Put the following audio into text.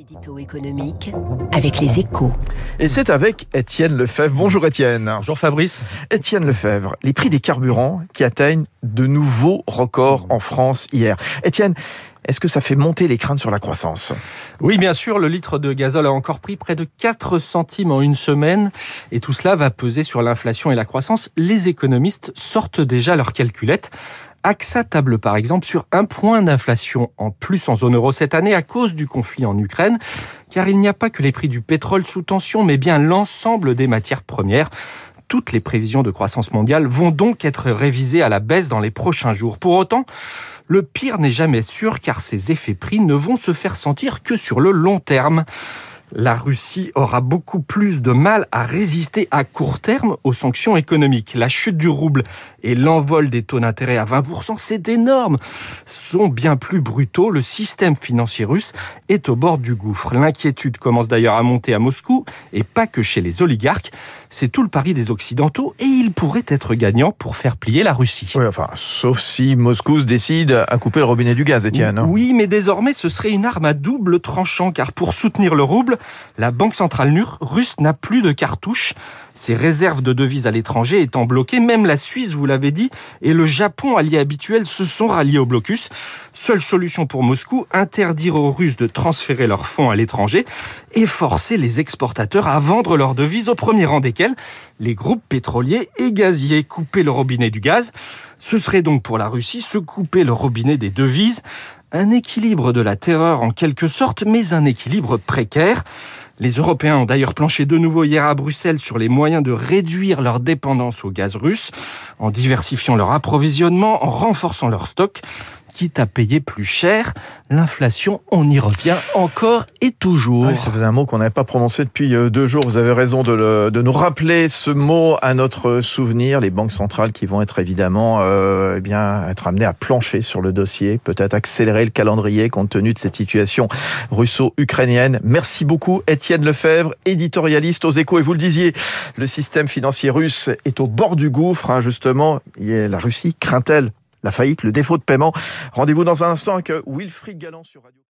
L'édito économique avec les échos. Et c'est avec Étienne Lefebvre. Bonjour Étienne. Bonjour Fabrice. Étienne Lefebvre, les prix des carburants qui atteignent de nouveaux records en France hier. Étienne, est-ce que ça fait monter les craintes sur la croissance? Oui, bien sûr, le litre de gazole a encore pris près de 4 centimes en une semaine et tout cela va peser sur l'inflation et la croissance. Les économistes sortent déjà leurs calculettes. AXA table par exemple sur un point d'inflation en plus en zone euro cette année à cause du conflit en Ukraine, car il n'y a pas que les prix du pétrole sous tension, mais bien l'ensemble des matières premières. Toutes les prévisions de croissance mondiale vont donc être révisées à la baisse dans les prochains jours. Pour autant, le pire n'est jamais sûr car ces effets prix ne vont se faire sentir que sur le long terme la Russie aura beaucoup plus de mal à résister à court terme aux sanctions économiques. La chute du rouble et l'envol des taux d'intérêt à 20%, c'est énorme, sont bien plus brutaux. Le système financier russe est au bord du gouffre. L'inquiétude commence d'ailleurs à monter à Moscou et pas que chez les oligarques. C'est tout le pari des Occidentaux et il pourrait être gagnant pour faire plier la Russie. Oui, enfin, sauf si Moscou se décide à couper le robinet du gaz, Étienne. Hein. Oui, mais désormais, ce serait une arme à double tranchant car pour soutenir le rouble, la Banque centrale russe n'a plus de cartouches. Ses réserves de devises à l'étranger étant bloquées, même la Suisse, vous l'avez dit, et le Japon, allié habituel, se sont ralliés au blocus. Seule solution pour Moscou, interdire aux Russes de transférer leurs fonds à l'étranger et forcer les exportateurs à vendre leurs devises, au premier rang desquels les groupes pétroliers et gaziers. Couper le robinet du gaz, ce serait donc pour la Russie se couper le robinet des devises un équilibre de la terreur en quelque sorte, mais un équilibre précaire. Les Européens ont d'ailleurs planché de nouveau hier à Bruxelles sur les moyens de réduire leur dépendance au gaz russe, en diversifiant leur approvisionnement, en renforçant leur stock quitte à payer plus cher. L'inflation, on y revient encore et toujours. ça faisait un mot qu'on n'avait pas prononcé depuis euh, deux jours. Vous avez raison de, nous rappeler ce mot à notre souvenir. Les banques centrales qui vont être évidemment euh, eh bien, être amenées à plancher sur le dossier, peut-être accélérer le calendrier compte tenu de cette situation russo-ukrainienne. Merci beaucoup Étienne Lefebvre, éditorialiste aux échos. Et vous le disiez, le système financier russe est au bord du gouffre, hein, justement. La Russie craint-elle la faillite, le défaut de paiement. Rendez-vous dans un instant avec Wilfried Galland sur Radio.